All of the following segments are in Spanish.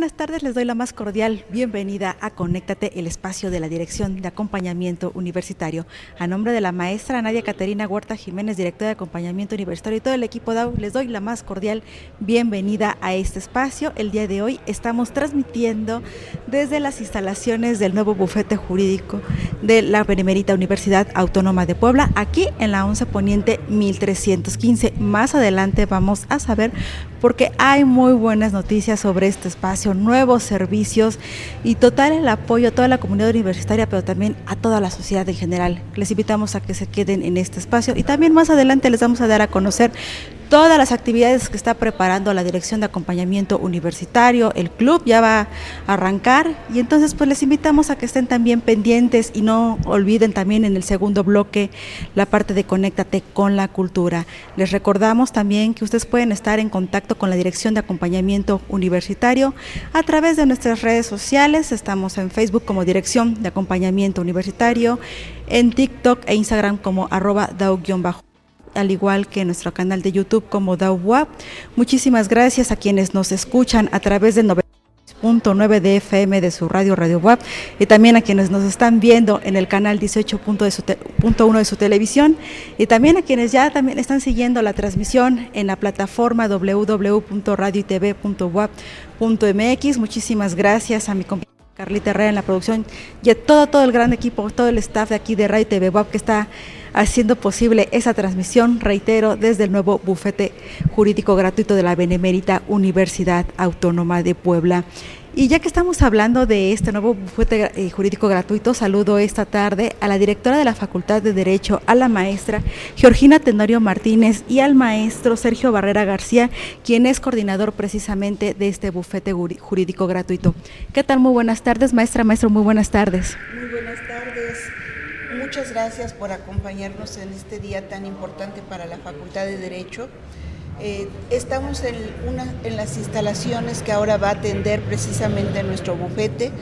buenas tardes, les doy la más cordial bienvenida a Conéctate, el espacio de la Dirección de Acompañamiento Universitario. A nombre de la maestra Nadia Caterina Huerta Jiménez, directora de Acompañamiento Universitario y todo el equipo DAO, les doy la más cordial bienvenida a este espacio. El día de hoy estamos transmitiendo desde las instalaciones del nuevo bufete jurídico de la Benemérita Universidad Autónoma de Puebla, aquí en la 11 Poniente 1315. Más adelante vamos a saber porque hay muy buenas noticias sobre este espacio, nuevos servicios y total el apoyo a toda la comunidad universitaria, pero también a toda la sociedad en general. Les invitamos a que se queden en este espacio y también más adelante les vamos a dar a conocer todas las actividades que está preparando la Dirección de Acompañamiento Universitario, el club ya va a arrancar. Y entonces pues les invitamos a que estén también pendientes y no olviden también en el segundo bloque la parte de Conéctate con la cultura. Les recordamos también que ustedes pueden estar en contacto con la Dirección de Acompañamiento Universitario a través de nuestras redes sociales, estamos en Facebook como Dirección de Acompañamiento Universitario, en TikTok e Instagram como arroba dao-bajo al igual que nuestro canal de YouTube como DAWAP. Muchísimas gracias a quienes nos escuchan a través del 90.9 de FM de su radio Radio WAP y también a quienes nos están viendo en el canal 18.1 de su televisión y también a quienes ya también están siguiendo la transmisión en la plataforma www.radiotv.wap.mx. Muchísimas gracias a mi compañera Carlita Herrera en la producción y a todo, todo el gran equipo, todo el staff de aquí de Radio TV WAP que está haciendo posible esa transmisión, reitero, desde el nuevo bufete jurídico gratuito de la Benemérita Universidad Autónoma de Puebla. Y ya que estamos hablando de este nuevo bufete eh, jurídico gratuito, saludo esta tarde a la directora de la Facultad de Derecho, a la maestra Georgina Tenorio Martínez y al maestro Sergio Barrera García, quien es coordinador precisamente de este bufete jurídico gratuito. ¿Qué tal? Muy buenas tardes, maestra, maestro, muy buenas tardes. Muy buenas tardes. Muchas gracias por acompañarnos en este día tan importante para la Facultad de Derecho. Eh, estamos en, las instalaciones que ahora va a atender precisamente nuestro bufete.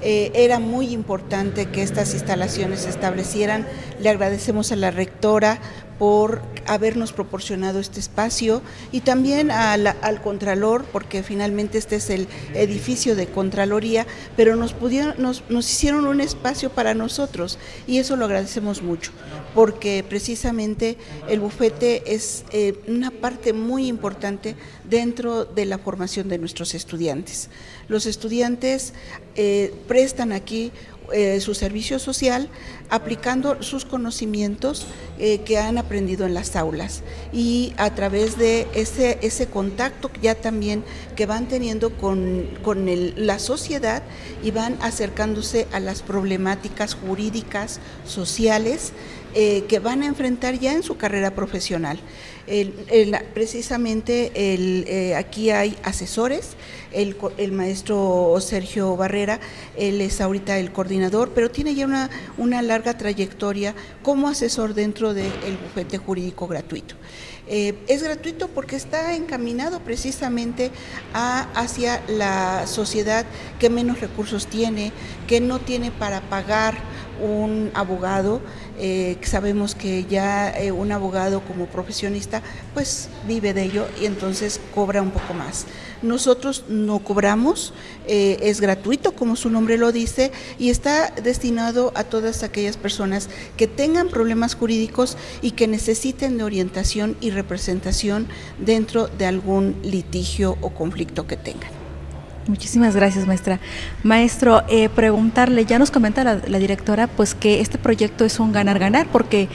Eh, era muy importante que estas instalaciones se establecieran. Le agradecemos a la rectora por habernos proporcionado este espacio y también al Contralor, porque finalmente este es el edificio de Contraloría, pero nos, pudieron, nos, hicieron un espacio para nosotros y eso lo agradecemos mucho, porque precisamente el bufete es eh, una parte muy importante dentro de la formación de nuestros estudiantes. Los estudiantes eh, prestan aquí eh, su servicio social aplicando sus conocimientos eh, que han aprendido en las aulas. Y a través de ese, ese contacto ya también que van teniendo con, con la sociedad y van acercándose a las problemáticas jurídicas, sociales eh, que van a enfrentar ya en su carrera profesional. precisamente el, aquí hay asesores, el, maestro Sergio Barrera, él es ahorita el coordinador, pero tiene ya una, larga trayectoria como asesor dentro del bufete jurídico gratuito. Eh, es gratuito porque está encaminado precisamente hacia la sociedad que menos recursos tiene, que no tiene para pagar un abogado. Eh, sabemos que ya eh, un abogado como profesionista pues vive de ello y entonces cobra un poco más. Nosotros no cobramos, eh, es gratuito como su nombre lo dice y está destinado a todas aquellas personas que tengan problemas jurídicos y que necesiten de orientación y representación dentro de algún litigio o conflicto que tengan. Muchísimas gracias, maestra. Maestro, eh, preguntarle, ya nos comenta la, directora, pues que este proyecto es un ganar-ganar, porque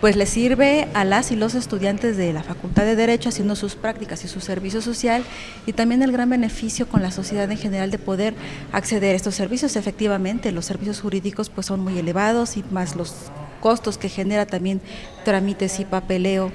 pues le sirve a las y los estudiantes de la Facultad de Derecho haciendo sus prácticas y su servicio social y también el gran beneficio con la sociedad en general de poder acceder a estos servicios. Efectivamente, los servicios jurídicos pues son muy elevados y más los costos que genera también trámites y papeleo.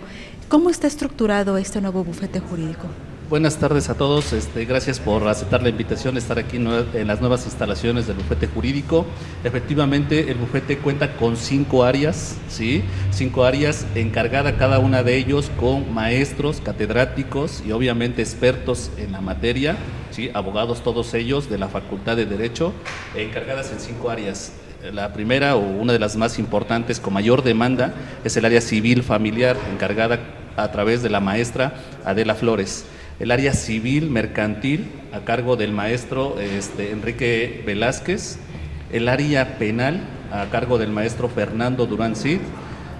¿Cómo está estructurado este nuevo bufete jurídico? Buenas tardes a todos, este, gracias por aceptar la invitación de estar aquí en las nuevas instalaciones del bufete jurídico. Efectivamente, el bufete cuenta con cinco áreas, ¿sí? cinco áreas encargada cada una de ellos con maestros, catedráticos y obviamente expertos en la materia, ¿sí? abogados todos ellos de la Facultad de Derecho, encargadas en cinco áreas. La primera o una de las más importantes con mayor demanda es el área civil familiar, encargada a través de la maestra Adela Flores. El área civil mercantil a cargo del maestro este, Enrique Velázquez, el área penal a cargo del maestro Fernando Durán Cid,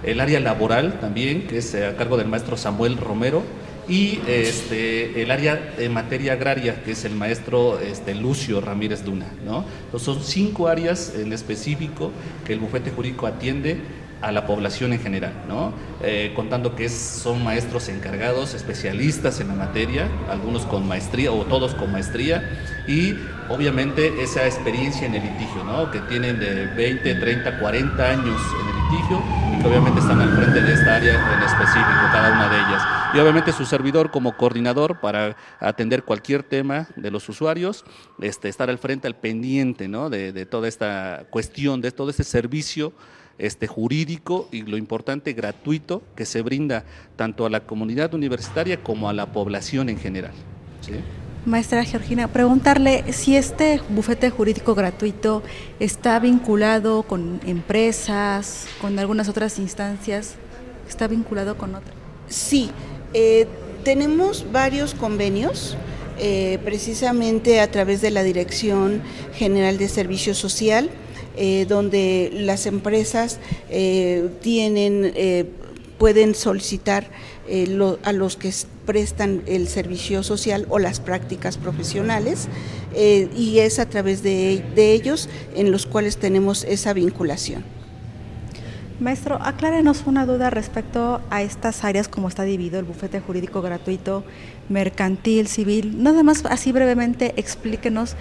el área laboral también, que es a cargo del maestro Samuel Romero, y este, el área de materia agraria, que es el maestro este, Lucio Ramírez Duna. ¿no? Entonces son cinco áreas en específico que el bufete jurídico atiende a la población en general, ¿no? Eh, contando que son maestros encargados, especialistas en la materia, algunos con maestría o todos con maestría, y obviamente esa experiencia en el litigio, ¿no? que tienen de 20, 30, 40 años en el litigio y que obviamente están al frente de esta área en específico, cada una de ellas. Y obviamente su servidor como coordinador para atender cualquier tema de los usuarios, este, estar al frente, al pendiente ¿no? de, toda esta cuestión, de todo este servicio este, jurídico y lo importante, gratuito, que se brinda tanto a la comunidad universitaria como a la población en general. Maestra Georgina, preguntarle si este bufete jurídico gratuito está vinculado con empresas, con algunas otras instancias, está vinculado con otras. Sí, eh, tenemos varios convenios. Eh, precisamente a través de la Dirección General de Servicio Social, eh, donde las empresas eh, tienen, eh, pueden solicitar a los que prestan el servicio social o las prácticas profesionales y es a través de, ellos en los cuales tenemos esa vinculación. Maestro, aclárenos una duda respecto a estas áreas, como está dividido el bufete jurídico gratuito, mercantil, civil. Nada más así brevemente explíquenos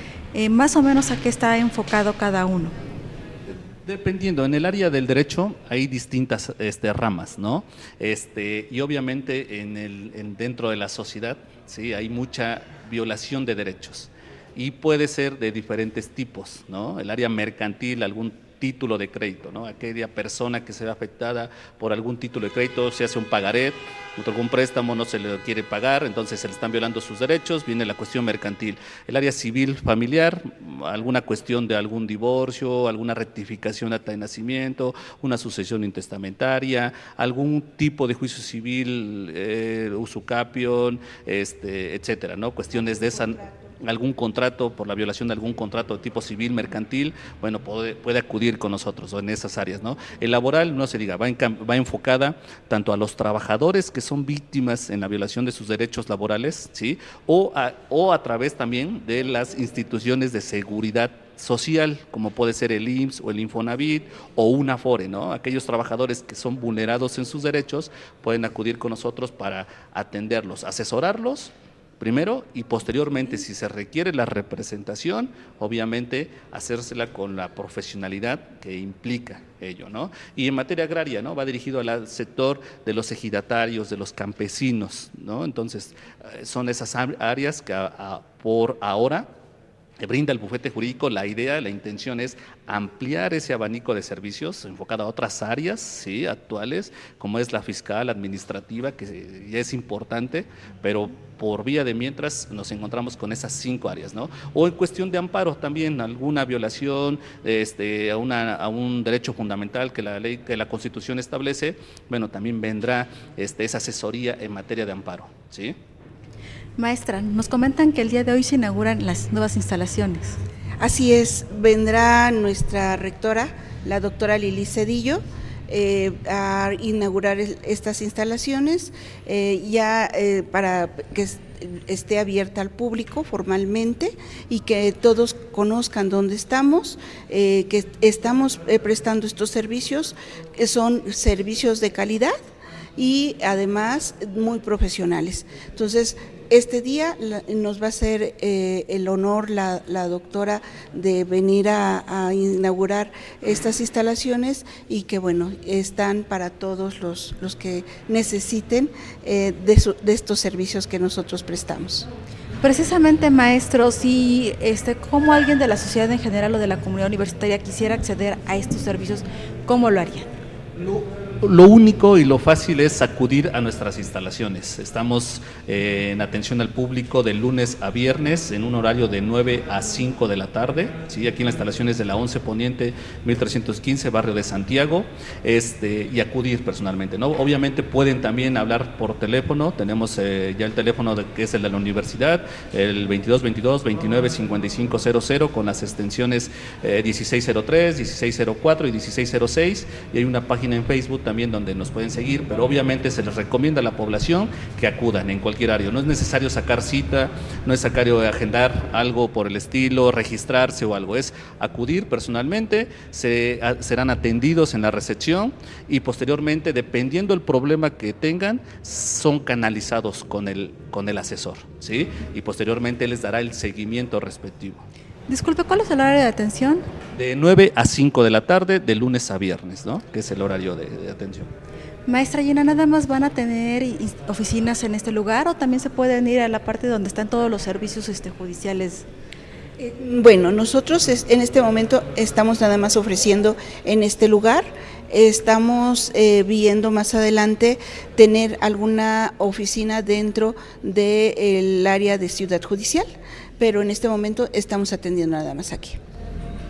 más o menos a qué está enfocado cada uno. Dependiendo, en el área del derecho hay distintas este, ramas, ¿no? Este, y obviamente en el, dentro de la sociedad ¿sí? hay mucha violación de derechos y puede ser de diferentes tipos, ¿no? El área mercantil, algún título de crédito, ¿no? Aquella persona que se ve afectada por algún título de crédito, se hace un pagaret, algún préstamo no se le quiere pagar, entonces se le están violando sus derechos, viene la cuestión mercantil. El área civil familiar, alguna cuestión de algún divorcio, alguna rectificación acta de nacimiento, una sucesión intestamentaria, algún tipo de juicio civil, eh, usucapión, este, etcétera, ¿no? Cuestiones de esa algún contrato, por la violación de algún contrato de tipo civil, mercantil, bueno, puede, acudir con nosotros en esas áreas, ¿no? El laboral, no se diga, va, va enfocada tanto a los trabajadores que son víctimas en la violación de sus derechos laborales, ¿sí? O a, o a través también de las instituciones de seguridad social, como puede ser el IMSS o el Infonavit o una FORE, ¿no? Aquellos trabajadores que son vulnerados en sus derechos pueden acudir con nosotros para atenderlos, asesorarlos primero y posteriormente, si se requiere la representación, obviamente hacérsela con la profesionalidad que implica ello, ¿no? Y en materia agraria, ¿no? Va dirigido al sector de los ejidatarios, de los campesinos, ¿no? Entonces, eh, son esas áreas que por ahora brinda el bufete jurídico, la idea, la intención es ampliar ese abanico de servicios enfocado a otras áreas ¿sí? actuales, como es la fiscal, administrativa, que es importante, pero por vía de mientras nos encontramos con esas cinco áreas, ¿no? O en cuestión de amparo también, alguna violación este, a, una, a un derecho fundamental que la ley, que la Constitución establece, bueno, también vendrá este, esa asesoría en materia de amparo, ¿sí? Maestra, nos comentan que el día de hoy se inauguran las nuevas instalaciones. Así es, vendrá nuestra rectora, la doctora Lili Cedillo, eh, a inaugurar estas instalaciones eh, ya eh, para que esté abierta al público formalmente y que todos conozcan dónde estamos, que estamos prestando estos servicios, que son servicios de calidad y además muy profesionales. Entonces, este día nos va a hacer eh, el honor la, doctora de venir a, inaugurar estas instalaciones y que bueno, están para todos los, los que necesiten eh, de, estos servicios que nosotros prestamos. Precisamente, maestro, si este, como alguien de la sociedad en general o de la comunidad universitaria quisiera acceder a estos servicios, ¿cómo lo harían? Lo único y lo fácil es acudir a nuestras instalaciones. Estamos eh, en atención al público de lunes a viernes en un horario de 9 a 5 de la tarde, ¿sí? aquí en las instalaciones de la 11 Poniente 1315, barrio de Santiago, este, y acudir personalmente. ¿no? Obviamente pueden también hablar por teléfono, tenemos eh, ya el teléfono de, que es el de la universidad, el 2222 29 con las extensiones 1603, eh, 1604 y 1606, y hay una página en Facebook también donde nos pueden seguir, pero obviamente se les recomienda a la población que acudan en cualquier área. No es necesario sacar cita, no es necesario agendar algo por el estilo, registrarse o algo, es acudir personalmente, se, serán atendidos en la recepción y posteriormente, dependiendo del problema que tengan, son canalizados con el, con el asesor, ¿sí? Y posteriormente les dará el seguimiento respectivo. Disculpe, ¿cuál es el horario de atención? De 9 a 5 de la tarde, de lunes a viernes, ¿no? Que es el horario de, atención. Maestra Gina, ¿nada más van a tener oficinas en este lugar o también se pueden ir a la parte donde están todos los servicios este, judiciales? Eh, bueno, nosotros en este momento estamos nada más ofreciendo en este lugar. Estamos eh, viendo más adelante tener alguna oficina dentro del área de ciudad judicial pero en este momento estamos atendiendo nada más aquí.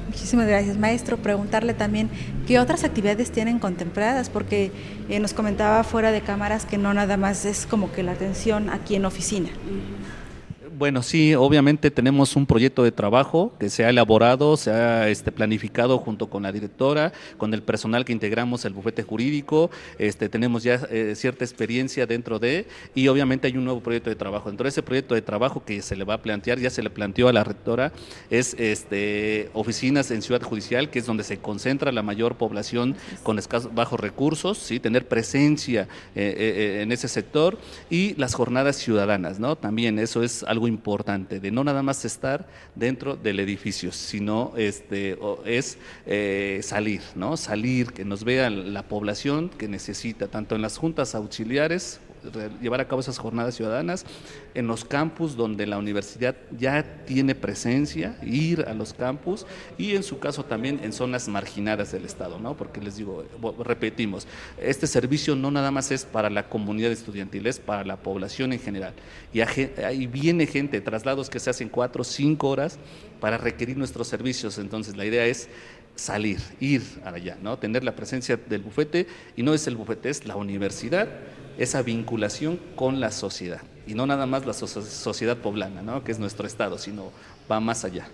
Muchísimas gracias, maestro. Preguntarle también qué otras actividades tienen contempladas, porque eh, nos comentaba fuera de cámaras que no nada más es como que la atención aquí en oficina. Bueno, sí, obviamente tenemos un proyecto de trabajo que se ha elaborado, se ha este, planificado junto con la directora, con el personal que integramos el bufete jurídico, este, tenemos ya eh, cierta experiencia dentro de, y obviamente hay un nuevo proyecto de trabajo. Dentro de ese proyecto de trabajo que se le va a plantear, ya se le planteó a la rectora, es este, oficinas en Ciudad Judicial, que es donde se concentra la mayor población con escasos, bajos recursos, ¿sí? tener presencia eh, eh, en ese sector, y las jornadas ciudadanas, ¿no? También eso es algo importante, de no nada más estar dentro del edificio, sino este, es eh, salir, ¿no? Salir, que nos vea la población que necesita, tanto en las juntas auxiliares llevar a cabo esas jornadas ciudadanas en los campus donde la universidad ya tiene presencia, ir a los campus y en su caso también en zonas marginadas del Estado, ¿no? Porque les digo, repetimos, este servicio no nada más es para la comunidad estudiantil, es para la población en general. Y ahí viene gente, traslados que se hacen cuatro, cinco horas para requerir nuestros servicios. Entonces la idea es salir, ir allá, ¿no? Tener la presencia del bufete y no es el bufete, es la universidad esa vinculación con la sociedad. Y no nada más la sociedad poblana, ¿no? que es nuestro estado, sino va más allá.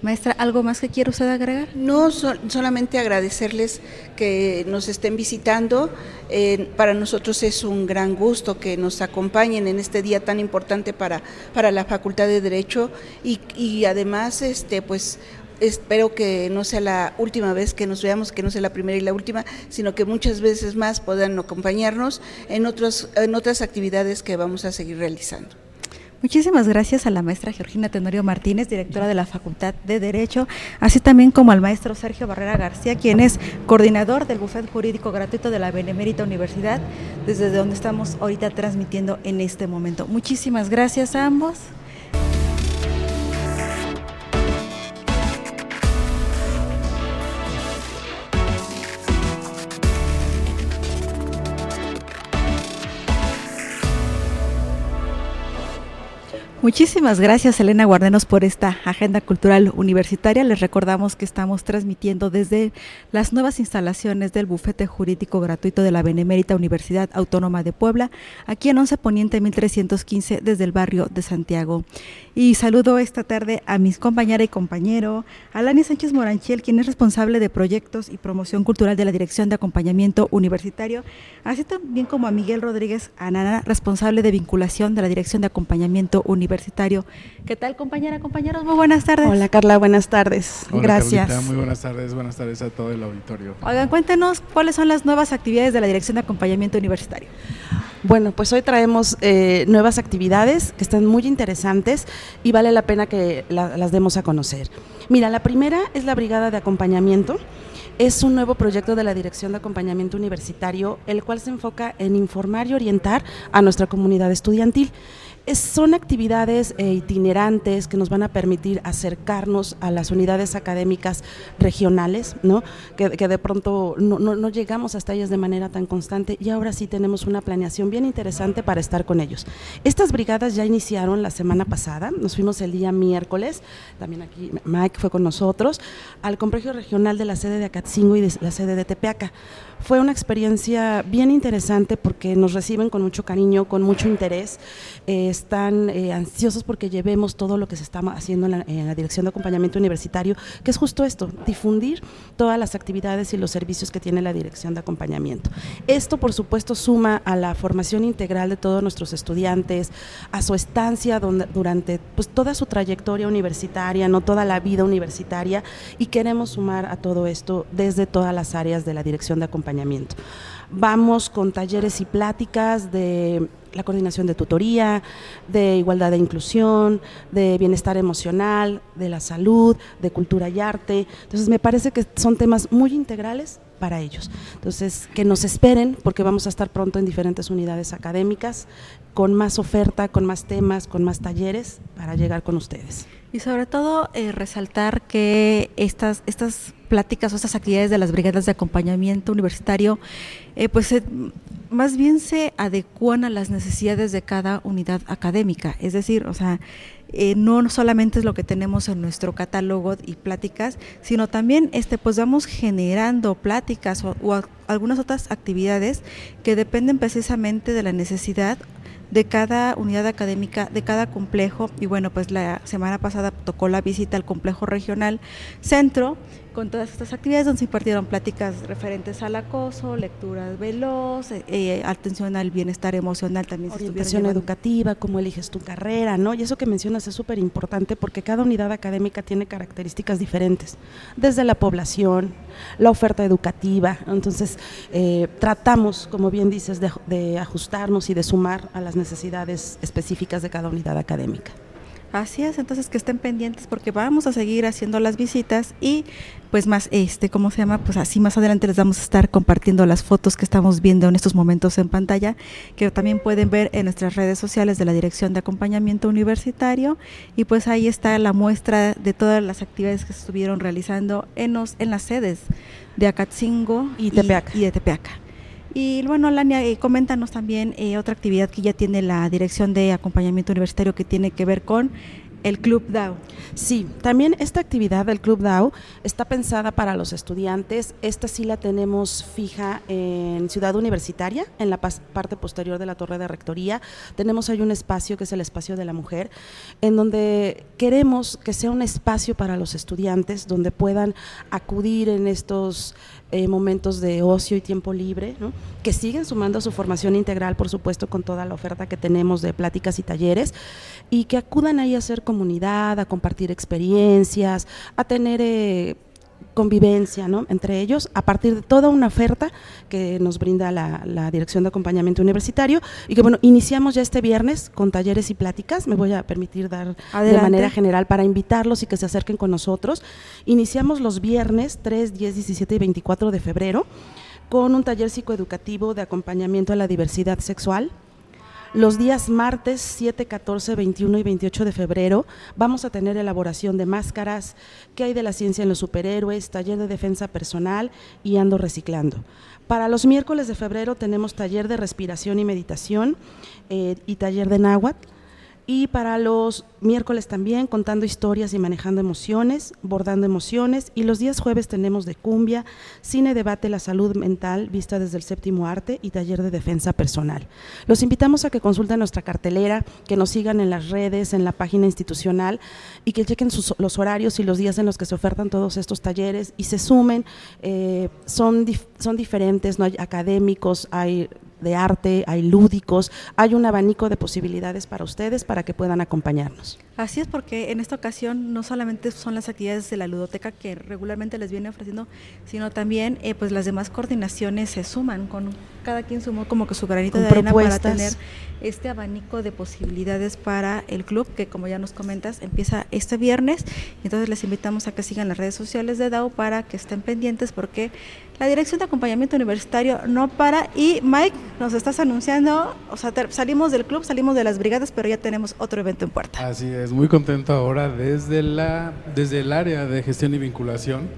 Maestra, ¿algo más que quiere usted agregar? No, solamente agradecerles que nos estén visitando. Eh, para nosotros es un gran gusto que nos acompañen en este día tan importante para, para la Facultad de Derecho y, y además, este, pues, espero que no sea la última vez que nos veamos, que no sea la primera y la última, sino que muchas veces más puedan acompañarnos en, otros, en otras actividades que vamos a seguir realizando. Muchísimas gracias a la maestra Georgina Tenorio Martínez, directora de la Facultad de Derecho, así también como al maestro Sergio Barrera García, quien es coordinador del bufete jurídico gratuito de la Benemérita Universidad, desde donde estamos ahorita transmitiendo en este momento. Muchísimas gracias a ambos. Muchísimas gracias Elena Guardenos por esta agenda cultural universitaria. Les recordamos que estamos transmitiendo desde las nuevas instalaciones del bufete jurídico gratuito de la Benemérita Universidad Autónoma de Puebla, aquí en 11 Poniente 1315 desde el barrio de Santiago. Y saludo esta tarde a mis compañera y compañero, Alani Sánchez Moranchiel, quien es responsable de proyectos y promoción cultural de la Dirección de Acompañamiento Universitario, así también como a Miguel Rodríguez Anana, responsable de vinculación de la Dirección de Acompañamiento Universitario universitario. ¿Qué tal, compañera, compañeros? Muy buenas tardes. Hola, Carla, buenas tardes. Gracias. muy buenas tardes, buenas tardes a todo el auditorio. Oigan, cuéntenos cuáles son las nuevas actividades de la Dirección de Acompañamiento Universitario. Bueno, pues hoy traemos eh, nuevas actividades que están muy interesantes y vale la pena que las demos a conocer. Mira, la primera es la Brigada de Acompañamiento. Es un nuevo proyecto de la Dirección de Acompañamiento Universitario, el cual se enfoca en informar y orientar a nuestra comunidad estudiantil. Son actividades eh, itinerantes que nos van a permitir acercarnos a las unidades académicas regionales, ¿no? que, de pronto no, no, llegamos hasta ellas de manera tan constante y ahora sí tenemos una planeación bien interesante para estar con ellos. Estas brigadas ya iniciaron la semana pasada, nos fuimos el día miércoles, también aquí Mike fue con nosotros, al complejo regional de la sede de Acatzingo y de la sede de Tepeaca. Fue una experiencia bien interesante porque nos reciben con mucho cariño, con mucho interés, eh, están eh, ansiosos porque llevemos todo lo que se está haciendo en la, Dirección de Acompañamiento Universitario, que es justo esto, difundir todas las actividades y los servicios que tiene la Dirección de Acompañamiento. Esto, por supuesto, suma a la formación integral de todos nuestros estudiantes, a su estancia durante pues, toda su trayectoria universitaria, no toda la vida universitaria, y queremos sumar a todo esto desde todas las áreas de la Dirección de Acompañamiento Vamos con talleres y pláticas de la coordinación de tutoría, de igualdad e inclusión, de bienestar emocional, de la salud, de cultura y arte. Entonces me parece que son temas muy integrales para ellos. Entonces, que nos esperen porque vamos a estar pronto en diferentes unidades académicas con más oferta, con más temas, con más talleres para llegar con ustedes. Y sobre todo eh, resaltar que estas, estas pláticas o estas actividades de las brigadas de acompañamiento universitario, eh, pues más bien se adecuan a las necesidades de cada unidad académica. Es decir, o sea, eh, no solamente es lo que tenemos en nuestro catálogo y pláticas, sino también este, pues vamos generando pláticas o, o algunas otras actividades que dependen precisamente de la necesidad de cada unidad académica, de cada complejo. Y bueno, pues la semana pasada tocó la visita al complejo regional centro con todas estas actividades donde se impartieron pláticas referentes al acoso, lecturas veloz, eh, eh, atención al bienestar emocional también. Orientación educativa, cómo eliges tu carrera, ¿no? Y eso que mencionas es súper importante porque cada unidad académica tiene características diferentes, desde la población, la oferta educativa. Entonces, eh, tratamos, como bien dices, de ajustarnos y de sumar a las necesidades específicas de cada unidad académica. Así es, entonces que estén pendientes porque vamos a seguir haciendo las visitas y pues más, este, ¿cómo se llama? Pues así más adelante les vamos a estar compartiendo las fotos que estamos viendo en estos momentos en pantalla, que también pueden ver en nuestras redes sociales de la Dirección de Acompañamiento Universitario y pues ahí está la muestra de todas las actividades que se estuvieron realizando en, los, en las sedes de Acatzingo y, y de Tepeaca. Y bueno, Lania, eh, coméntanos también eh, otra actividad que ya tiene la Dirección de Acompañamiento Universitario que tiene que ver con el Club DAO. Sí, también esta actividad del Club DAO está pensada para los estudiantes. Esta sí la tenemos fija en Ciudad Universitaria, en la parte posterior de la torre de rectoría. Tenemos ahí un espacio que es el espacio de la mujer, en donde queremos que sea un espacio para los estudiantes, donde puedan acudir en estos eh, momentos de ocio y tiempo libre, que siguen sumando su formación integral, por supuesto, con toda la oferta que tenemos de pláticas y talleres, y que acudan ahí a hacer comunidad, a compartir experiencias, a tener... Eh, convivencia ¿no? entre ellos a partir de toda una oferta que nos brinda la, Dirección de Acompañamiento Universitario y que bueno, iniciamos ya este viernes con talleres y pláticas, me voy a permitir dar de manera general para invitarlos y que se acerquen con nosotros. Iniciamos los viernes 3, 10, 17 y 24 de febrero con un taller psicoeducativo de acompañamiento a la diversidad sexual los días martes 7, 14, 21 y 28 de febrero vamos a tener elaboración de máscaras, qué hay de la ciencia en los superhéroes, taller de defensa personal y ando reciclando. Para los miércoles de febrero tenemos taller de respiración y meditación eh, y taller de náhuatl. Y para los miércoles también contando historias y manejando emociones, bordando emociones. Y los días jueves tenemos de cumbia, cine, debate, la salud mental vista desde el séptimo arte y taller de defensa personal. Los invitamos a que consulten nuestra cartelera, que nos sigan en las redes, en la página institucional y que chequen los horarios y los días en los que se ofertan todos estos talleres y se sumen. Eh, son, son diferentes, no hay académicos, hay de arte, hay lúdicos, hay un abanico de posibilidades para ustedes para que puedan acompañarnos. Así es, porque en esta ocasión no solamente son las actividades de la ludoteca que regularmente les viene ofreciendo, sino también eh, pues las demás coordinaciones se suman, con cada quien sumó como que su granito de arena para tener este abanico de posibilidades para el club, que como ya nos comentas, empieza este viernes. Entonces les invitamos a que sigan las redes sociales de DAO para que estén pendientes porque la Dirección de Acompañamiento Universitario no para y Mike, nos estás anunciando, o sea, salimos del club, salimos de las brigadas, pero ya tenemos otro evento en puerta. Así es, muy contento ahora desde, la, desde el área de gestión y vinculación,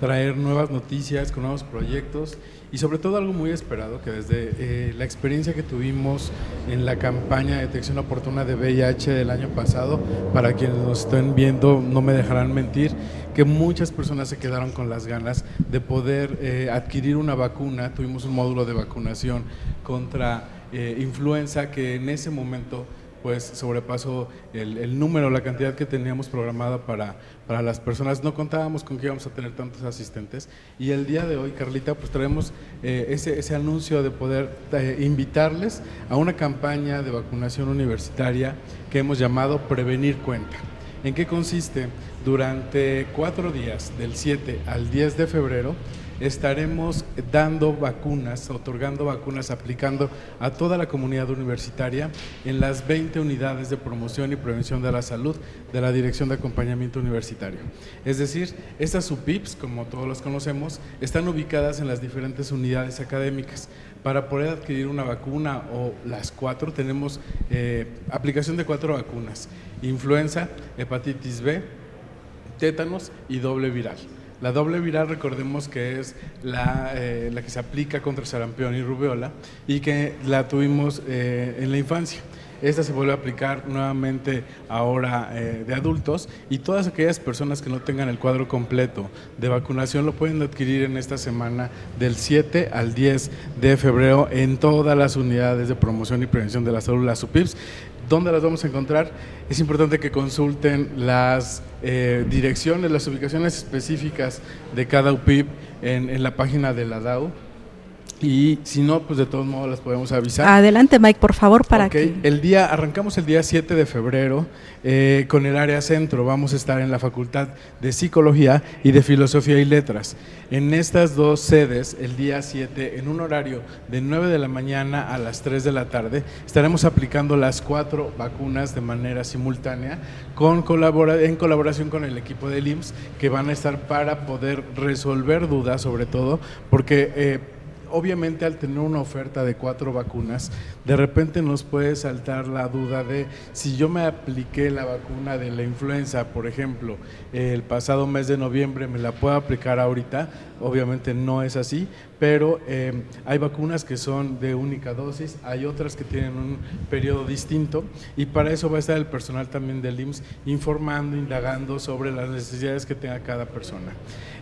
traer nuevas noticias con nuevos proyectos y sobre todo algo muy esperado, que desde eh, la experiencia que tuvimos en la campaña de detección oportuna de VIH del año pasado, para quienes nos estén viendo no me dejarán mentir, que muchas personas se quedaron con las ganas de poder eh, adquirir una vacuna. Tuvimos un módulo de vacunación contra eh, influenza que en ese momento pues sobrepasó el, número, la cantidad que teníamos programada para, para las personas. No contábamos con que íbamos a tener tantos asistentes y el día de hoy, Carlita, pues traemos eh, ese, ese, anuncio de poder eh, invitarles a una campaña de vacunación universitaria que hemos llamado Prevenir Cuenta. ¿En qué consiste? Durante cuatro días, del 7 al 10 de febrero, estaremos dando vacunas, otorgando vacunas, aplicando a toda la comunidad universitaria en las 20 unidades de promoción y prevención de la salud de la Dirección de Acompañamiento Universitario. Es decir, estas UPIPs, como todos los conocemos, están ubicadas en las diferentes unidades académicas. Para poder adquirir una vacuna o las cuatro, tenemos eh, aplicación de cuatro vacunas, influenza, hepatitis B, tétanos y doble viral. La doble viral, recordemos que es la, eh, la que se aplica contra sarampión y rubiola y que la tuvimos eh, en la infancia. Esta se vuelve a aplicar nuevamente ahora eh, de adultos y todas aquellas personas que no tengan el cuadro completo de vacunación lo pueden adquirir en esta semana del 7 al 10 de febrero en todas las unidades de promoción y prevención de la salud, las UPIPS. ¿Dónde las vamos a encontrar? Es importante que consulten las eh, direcciones, las ubicaciones específicas de cada UPIP en, en la página de la DAO y si no, pues de todos modos las podemos avisar. Adelante, Mike, por favor, para que... El día, arrancamos el día 7 de febrero eh, con el área centro. Vamos a estar en la Facultad de Psicología y de Filosofía y Letras. En estas dos sedes, el día 7, en un horario de 9 de la mañana a las 3 de la tarde, estaremos aplicando las cuatro vacunas de manera simultánea con colabora en colaboración con el equipo del IMSS, que van a estar para poder resolver dudas, sobre todo, porque... Eh, obviamente al tener una oferta de cuatro vacunas, de repente nos puede saltar la duda de si yo me apliqué la vacuna de la influenza, por ejemplo, el pasado mes de noviembre, ¿me la puedo aplicar ahorita? Obviamente no es así, pero eh, hay vacunas que son de única dosis, hay otras que tienen un periodo distinto y para eso va a estar el personal también del IMSS informando, indagando sobre las necesidades que tenga cada persona.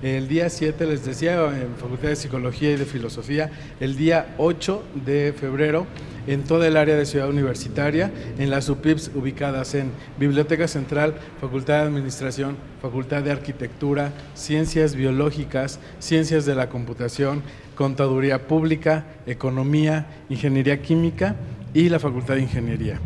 El día 7, les decía, en Facultad de Psicología y de Filosofía, el día 8 de febrero, en toda el área de Ciudad Universitaria, en las UPIPs ubicadas en Biblioteca Central, Facultad de Administración, Facultad de Arquitectura, Ciencias Biológicas, Ciencias de la Computación, Contaduría Pública, Economía, Ingeniería Química y la Facultad de Ingeniería.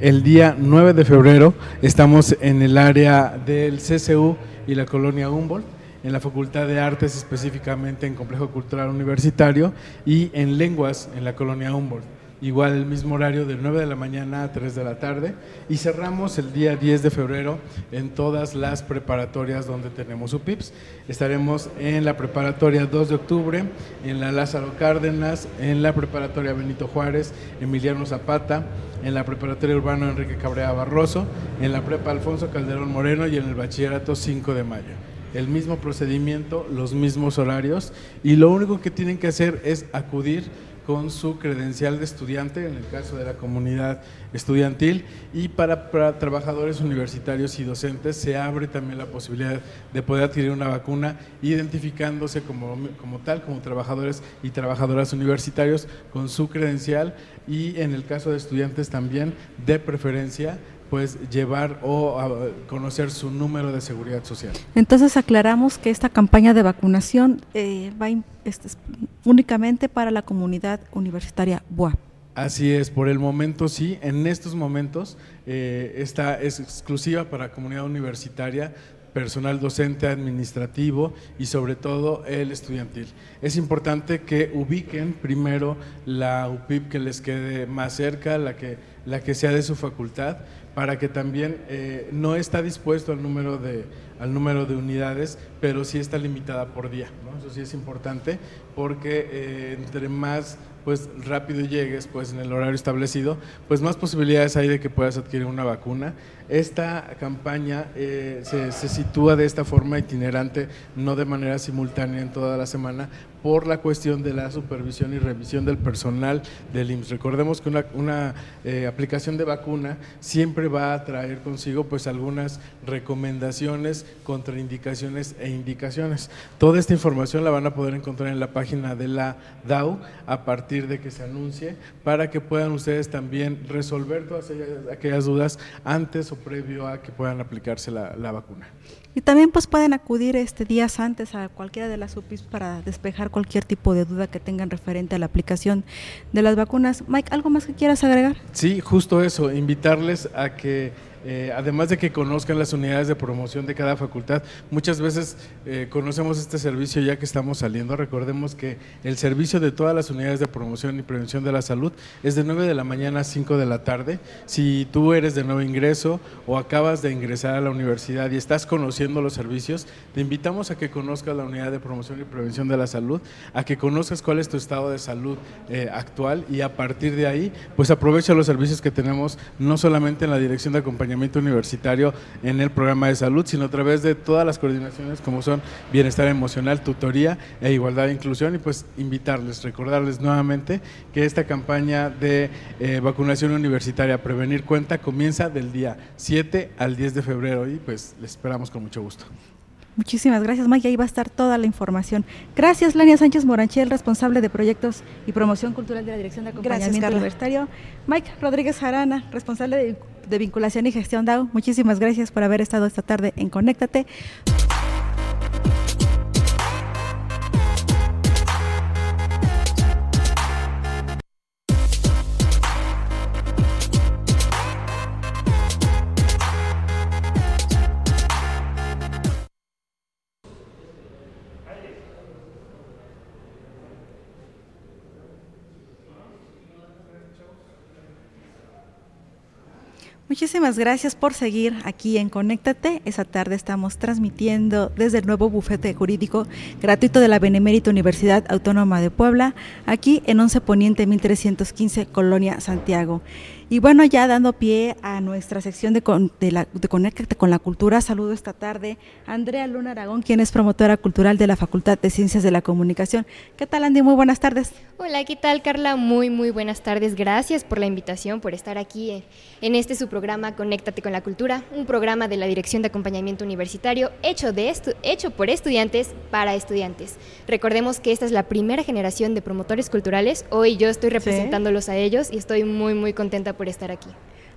El día 9 de febrero estamos en el área del CCU y la colonia Humboldt en la Facultad de Artes, específicamente en Complejo Cultural Universitario, y en Lenguas, en la colonia Humboldt igual el mismo horario de 9 de la mañana a 3 de la tarde y cerramos el día 10 de febrero en todas las preparatorias donde tenemos UPIPS. Estaremos en la preparatoria 2 de octubre, en la Lázaro Cárdenas, en la preparatoria Benito Juárez, Emiliano Zapata, en la preparatoria urbano Enrique Cabrera Barroso, en la prepa Alfonso Calderón Moreno y en el bachillerato 5 de mayo el mismo procedimiento, los mismos horarios y lo único que tienen que hacer es acudir con su credencial de estudiante, en el caso de la comunidad estudiantil, y para, trabajadores universitarios y docentes se abre también la posibilidad de poder adquirir una vacuna identificándose como, como tal, como trabajadores y trabajadoras universitarios con su credencial y en el caso de estudiantes también de preferencia pues llevar o conocer su número de seguridad social. Entonces aclaramos que esta campaña de vacunación eh, va este, únicamente para la comunidad universitaria BUA. Así es, por el momento sí, en estos momentos eh, esta es exclusiva para comunidad universitaria, personal docente, administrativo y sobre todo el estudiantil. Es importante que ubiquen primero la UPIP que les quede más cerca, la que, la que sea de su facultad, para que también eh, no está dispuesto al número de, al número de unidades, pero sí está limitada por día. Eso sí es importante porque eh, entre más pues rápido llegues pues en el horario establecido, pues más posibilidades hay de que puedas adquirir una vacuna. Esta campaña eh, se, se, sitúa de esta forma itinerante, no de manera simultánea en toda la semana, por la cuestión de la supervisión y revisión del personal del IMSS. Recordemos que una, una eh, aplicación de vacuna siempre va a traer consigo pues algunas recomendaciones, contraindicaciones e indicaciones. Toda esta información la van a poder encontrar en la página de la DAO a partir de que se anuncie para que puedan ustedes también resolver todas aquellas dudas antes o previo a que puedan aplicarse la, la vacuna. Y también pues pueden acudir este días antes a cualquiera de las UPIs para despejar cualquier tipo de duda que tengan referente a la aplicación de las vacunas. Mike, ¿algo más que quieras agregar? Sí, justo eso, invitarles a que eh, además de que conozcan las unidades de promoción de cada facultad, muchas veces eh, conocemos este servicio ya que estamos saliendo. Recordemos que el servicio de todas las unidades de promoción y prevención de la salud es de 9 de la mañana a 5 de la tarde. Si tú eres de nuevo ingreso o acabas de ingresar a la universidad y estás conociendo los servicios, te invitamos a que conozcas la unidad de promoción y prevención de la salud, a que conozcas cuál es tu estado de salud eh, actual y a partir de ahí, pues aprovecha los servicios que tenemos no solamente en la dirección de acompañamiento, universitario en el programa de salud, sino a través de todas las coordinaciones como son bienestar emocional, tutoría e igualdad e inclusión y pues invitarles, recordarles nuevamente que esta campaña de eh, vacunación universitaria Prevenir Cuenta comienza del día 7 al 10 de febrero y pues les esperamos con mucho gusto. Muchísimas gracias, Mike. Ahí va a estar toda la información. Gracias, Lania Sánchez Moranchel, responsable de proyectos y promoción cultural de la Dirección de Acompañamiento Universitario. Mike Rodríguez Jarana, responsable de, de vinculación y gestión DAO. Muchísimas gracias por haber estado esta tarde en Conéctate. Muchísimas gracias por seguir aquí en Conéctate. Esa tarde estamos transmitiendo desde el nuevo bufete jurídico gratuito de la Benemérita Universidad Autónoma de Puebla, aquí en 11 Poniente 1315, Colonia Santiago. Y bueno, ya dando pie a nuestra sección de, con, de, la, de Conéctate con la Cultura, saludo esta tarde a Andrea Luna Aragón, quien es promotora cultural de la Facultad de Ciencias de la Comunicación. ¿Qué tal, Andy? Muy buenas tardes. Hola, ¿qué tal, Carla? Muy, muy buenas tardes. Gracias por la invitación, por estar aquí en, en este su programa Conéctate con la Cultura, un programa de la Dirección de Acompañamiento Universitario hecho, de hecho por estudiantes para estudiantes. Recordemos que esta es la primera generación de promotores culturales. Hoy yo estoy representándolos ¿Sí? a ellos y estoy muy, muy contenta por estar aquí.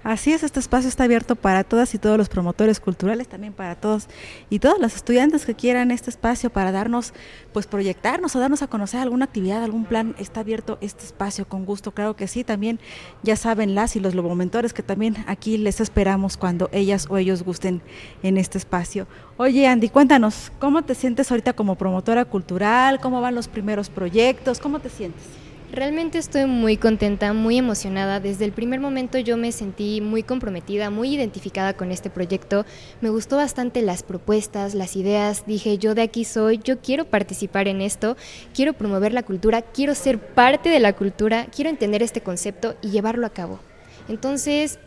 Así es, este espacio está abierto para todas y todos los promotores culturales, también para todos y todos los estudiantes que quieran este espacio para darnos, pues proyectarnos o darnos a conocer alguna actividad, algún plan, está abierto este espacio con gusto, claro que sí, también ya saben las y los lobomentores que también aquí les esperamos cuando ellas o ellos gusten en este espacio. Oye Andy, cuéntanos, ¿cómo te sientes ahorita como promotora cultural? ¿Cómo van los primeros proyectos? ¿Cómo te sientes? Realmente estoy muy contenta, muy emocionada. Desde el primer momento yo me sentí muy comprometida, muy identificada con este proyecto. Me gustó bastante las propuestas, las ideas. Dije, yo de aquí soy, yo quiero participar en esto, quiero promover la cultura, quiero ser parte de la cultura, quiero entender este concepto y llevarlo a cabo. Entonces,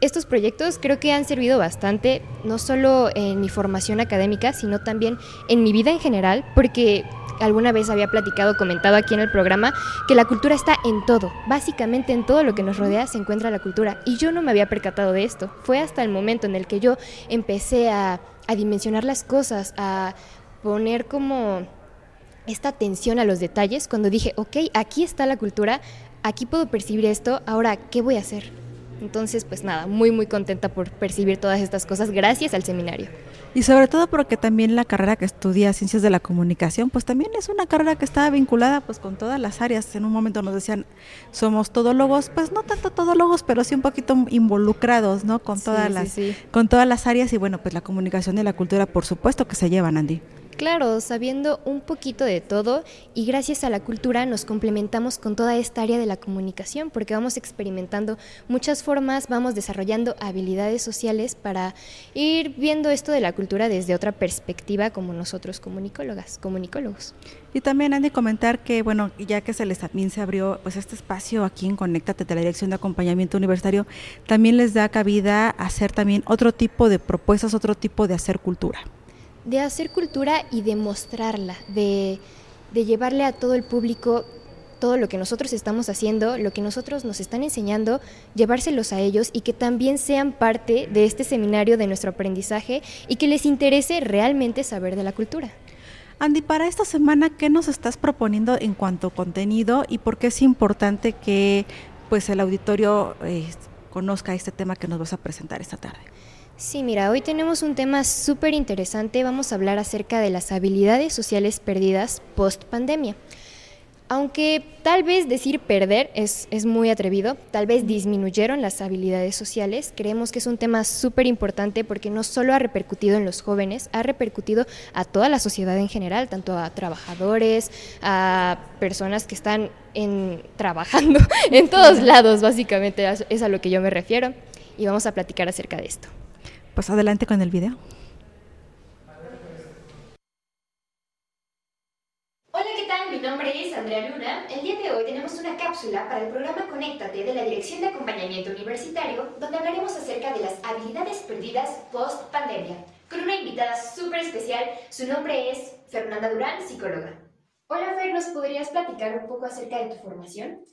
estos proyectos creo que han servido bastante, no solo en mi formación académica, sino también en mi vida en general, porque alguna vez había platicado, comentado aquí en el programa, que la cultura está en todo. Básicamente en todo lo que nos rodea se encuentra la cultura. Y yo no me había percatado de esto. Fue hasta el momento en el que yo empecé a, a dimensionar las cosas, a poner como esta atención a los detalles, cuando dije, ok, aquí está la cultura, aquí puedo percibir esto, ahora, ¿qué voy a hacer? Entonces, pues nada, muy muy contenta por percibir todas estas cosas gracias al seminario. Y sobre todo porque también la carrera que estudia Ciencias de la Comunicación, pues también es una carrera que está vinculada pues con todas las áreas. En un momento nos decían, somos todólogos, pues no tanto todólogos, pero sí un poquito involucrados, ¿no? Con todas las con todas las áreas y bueno, pues la comunicación y la cultura por supuesto que se llevan, Andy. Claro, sabiendo un poquito de todo y gracias a la cultura nos complementamos con toda esta área de la comunicación porque vamos experimentando muchas formas, vamos desarrollando habilidades sociales para ir viendo esto de la cultura desde otra perspectiva como nosotros comunicólogas, comunicólogos. Y también han de comentar que, bueno, ya que se les también se abrió pues este espacio aquí en Conéctate de la Dirección de Acompañamiento Universitario, también les da cabida hacer también otro tipo de propuestas, otro tipo de hacer cultura de hacer cultura y de mostrarla, de, llevarle a todo el público todo lo que nosotros estamos haciendo, lo que nosotros nos están enseñando, llevárselos a ellos y que también sean parte de este seminario de nuestro aprendizaje y que les interese realmente saber de la cultura. Andy, para esta semana, ¿qué nos estás proponiendo en cuanto a contenido y por qué es importante que pues el auditorio eh, conozca este tema que nos vas a presentar esta tarde? Sí, mira, hoy tenemos un tema súper interesante. Vamos a hablar acerca de las habilidades sociales perdidas post pandemia. Aunque tal vez decir perder es, es, muy atrevido, tal vez disminuyeron las habilidades sociales, creemos que es un tema súper importante porque no solo ha repercutido en los jóvenes, ha repercutido a toda la sociedad en general, tanto a trabajadores, a personas que están en, trabajando en todos lados, básicamente es a lo que yo me refiero, y vamos a platicar acerca de esto. Pues adelante con el video. Hola, ¿qué tal? Mi nombre es Andrea Luna. El día de hoy tenemos una cápsula para el programa Conéctate de la Dirección de Acompañamiento Universitario, donde hablaremos acerca de las habilidades perdidas post pandemia, con una invitada súper especial. Su nombre es Fernanda Durán, psicóloga. Hola, Fer, ¿nos podrías platicar un poco acerca de tu formación?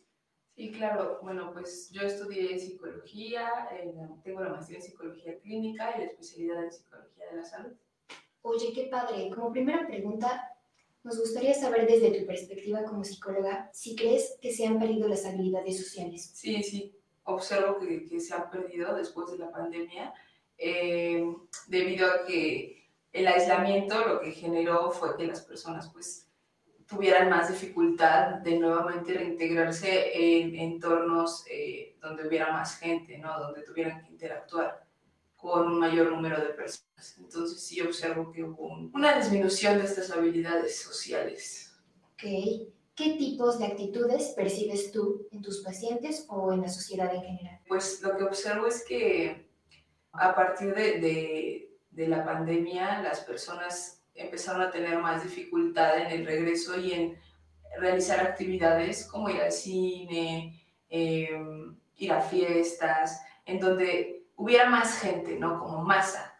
Sí, claro. Bueno, pues yo estudié psicología, eh, tengo la maestría en psicología clínica y la especialidad en psicología de la salud. Oye, qué padre. Como primera pregunta, nos gustaría saber desde tu perspectiva como psicóloga si crees que se han perdido las habilidades sociales. Sí, sí. Observo que, que se han perdido después de la pandemia eh, debido a que el aislamiento lo que generó fue que las personas pues tuvieran más dificultad de nuevamente reintegrarse en entornos eh, donde hubiera más gente, ¿no? donde tuvieran que interactuar con un mayor número de personas. Entonces sí observo que hubo una disminución de estas habilidades sociales. Ok. ¿Qué tipos de actitudes percibes tú en tus pacientes o en la sociedad en general? Pues lo que observo es que a partir de, de, de la pandemia las personas empezaron a tener más dificultad en el regreso y en realizar actividades como ir al cine, em, ir a fiestas, en donde hubiera más gente, ¿no? Como masa.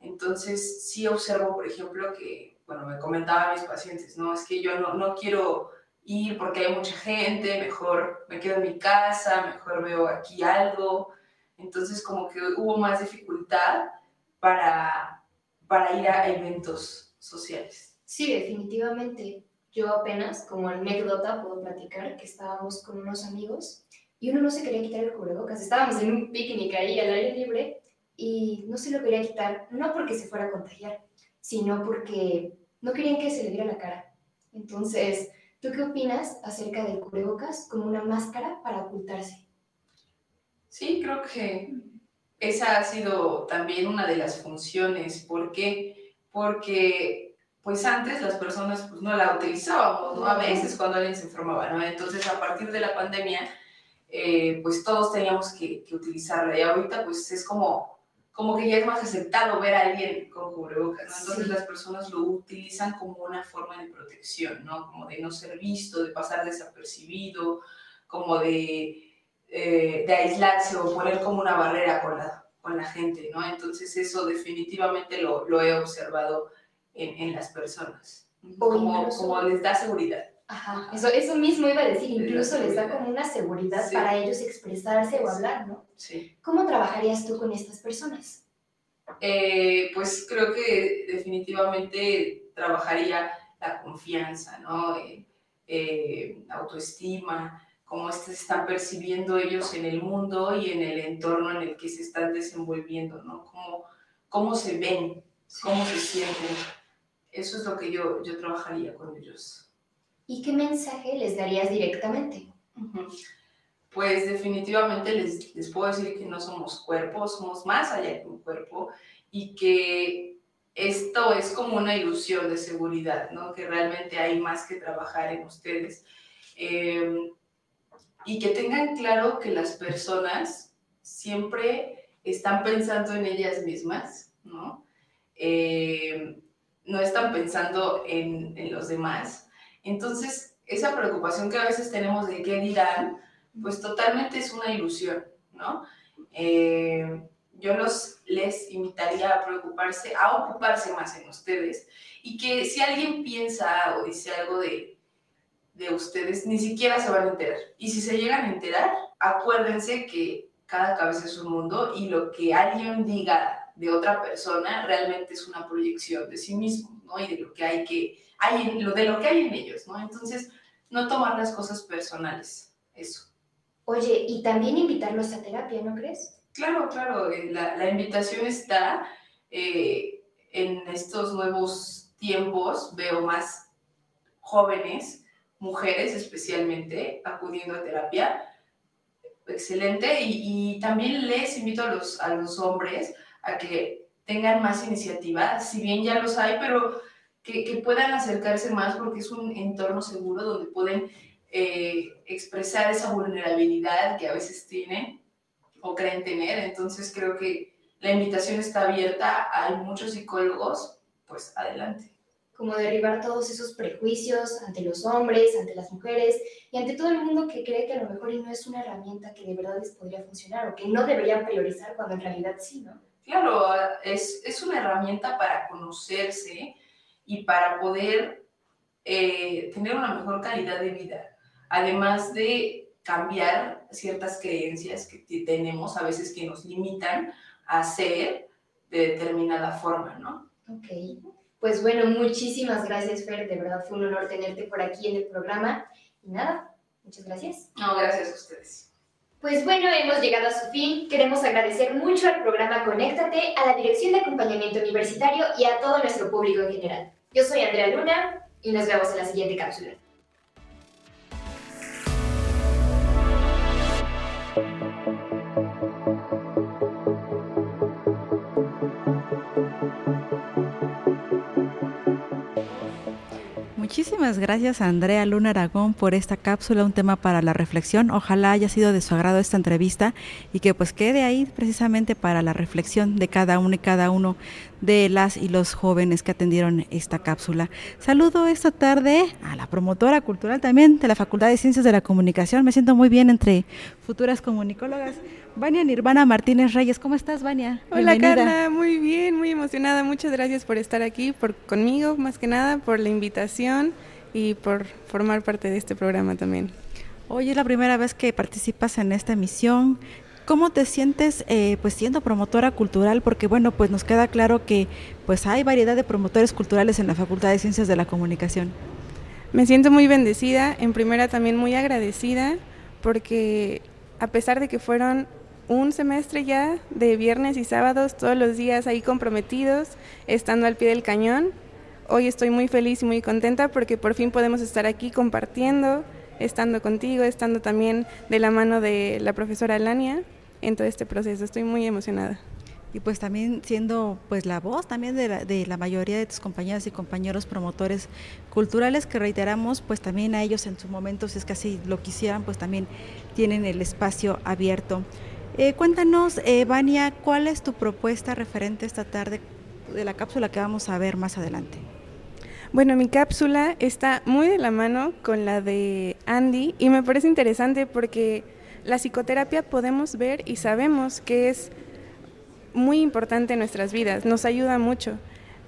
Entonces, sí observo, por ejemplo, que, bueno, me comentaban mis pacientes, ¿no? Es que yo no, no quiero ir porque hay mucha gente, mejor me quedo en mi casa, mejor veo aquí algo. Entonces, como que hubo más dificultad para, para ir a eventos sociales. Sí, definitivamente. Yo apenas, como anécdota, puedo platicar que estábamos con unos amigos y uno no se quería quitar el cubrebocas. Estábamos en un picnic ahí al aire libre y no se lo quería quitar, no porque se fuera a contagiar, sino porque no querían que se le viera la cara. Entonces, ¿tú qué opinas acerca del cubrebocas como una máscara para ocultarse? Sí, creo que esa ha sido también una de las funciones. porque porque pues antes las personas pues, no la utilizábamos, ¿no? A veces cuando alguien se enfermaba, ¿no? Entonces a partir de la pandemia, eh, pues todos teníamos que, que, utilizarla y ahorita pues es como, como que ya es más aceptado ver a alguien con cubrebocas, ¿no? Entonces las personas lo utilizan como una forma de protección, ¿no? Como de no ser visto, de pasar desapercibido, como de, eh, de aislarse o poner como una barrera con la, con la gente, ¿no? Entonces eso definitivamente lo, lo he observado en, en, las personas, como, como les da seguridad. Ajá, eso, eso mismo iba a decir, incluso les da como una seguridad para ellos expresarse o hablar, ¿no? Sí. ¿Cómo trabajarías tú con estas personas? Eh, pues creo que definitivamente trabajaría la confianza, ¿no? Eh, eh, autoestima, cómo se están percibiendo ellos en el mundo y en el entorno en el que se están desenvolviendo, ¿no? Cómo, cómo se ven, cómo se sienten. Eso es lo que yo, yo trabajaría con ellos. ¿Y qué mensaje les darías directamente? Pues definitivamente les, les puedo decir que no somos cuerpos, somos más allá que un cuerpo y que esto es como una ilusión de seguridad, ¿no? Que realmente hay más que trabajar en ustedes. Eh, y que tengan claro que las personas siempre están pensando en ellas mismas, ¿no? Eh, no están pensando en, en, los demás. Entonces, esa preocupación que a veces tenemos de qué dirán, pues totalmente es una ilusión, ¿no? Eh, yo los, les invitaría a preocuparse, a ocuparse más en ustedes y que si alguien piensa o dice algo de, de ustedes, ni siquiera se van a enterar. Y si se llegan a enterar, acuérdense que cada cabeza es un mundo y lo que alguien diga de otra persona realmente es una proyección de sí mismo, ¿no? Y de lo que hay que, hay en, lo, de lo que hay en ellos, ¿no? Entonces, no tomar las cosas personales, eso. Oye, y también invitarlos a terapia, ¿no crees? Claro, claro, eh, la, la invitación está eh, en estos nuevos tiempos, veo más jóvenes mujeres especialmente acudiendo a terapia. Excelente. Y, también les invito a los, a los hombres a que tengan más iniciativa, si bien ya los hay, pero que, que puedan acercarse más porque es un entorno seguro donde pueden eh, expresar esa vulnerabilidad que a veces tienen o creen tener. Entonces creo que la invitación está abierta, hay muchos psicólogos, pues adelante como derribar todos esos prejuicios ante los hombres, ante las mujeres y ante todo el mundo que cree que a lo mejor no es una herramienta que de verdad les podría funcionar o que no deberían priorizar cuando en realidad sí, ¿no? Claro, es, es una herramienta para conocerse y para poder eh, tener una mejor calidad de vida, además de cambiar ciertas creencias que tenemos a veces que nos limitan a ser de determinada forma, ¿no? Ok. Pues bueno, muchísimas gracias, Fer. De verdad fue un honor tenerte por aquí en el programa. Y nada, muchas gracias. No, gracias a ustedes. Pues bueno, hemos llegado a su fin. Queremos agradecer mucho al programa Conéctate, a la Dirección de Acompañamiento Universitario y a todo nuestro público en general. Yo soy Andrea Luna y nos vemos en la siguiente cápsula. Muchísimas gracias Andrea Luna Aragón por esta cápsula, un tema para la reflexión. Ojalá haya sido de su agrado esta entrevista y que pues quede ahí precisamente para la reflexión de cada uno y cada uno de las y los jóvenes que atendieron esta cápsula. Saludo esta tarde a la promotora cultural también de la Facultad de Ciencias de la Comunicación. Me siento muy bien entre futuras comunicólogas. Vania Nirvana Martínez Reyes, ¿cómo estás, Vania? Hola, Carla, muy bien, muy emocionada. Muchas gracias por estar aquí, por conmigo, más que nada, por la invitación y por formar parte de este programa también. Hoy es la primera vez que participas en esta emisión. ¿Cómo te sientes eh, pues siendo promotora cultural? Porque bueno, pues nos queda claro que pues hay variedad de promotores culturales en la Facultad de Ciencias de la Comunicación. Me siento muy bendecida, en primera también muy agradecida, porque a pesar de que fueron un semestre ya de viernes y sábados, todos los días ahí comprometidos, estando al pie del cañón. Hoy estoy muy feliz y muy contenta porque por fin podemos estar aquí compartiendo, estando contigo, estando también de la mano de la profesora Alania en todo este proceso. Estoy muy emocionada. Y pues también siendo pues la voz también de la, de la mayoría de tus compañeras y compañeros promotores culturales que reiteramos pues también a ellos en su momento si es que así lo quisieran pues también tienen el espacio abierto. Eh, cuéntanos, eh, Vania, ¿cuál es tu propuesta referente esta tarde de la cápsula que vamos a ver más adelante? Bueno, mi cápsula está muy de la mano con la de Andy y me parece interesante porque la psicoterapia podemos ver y sabemos que es muy importante en nuestras vidas, nos ayuda mucho,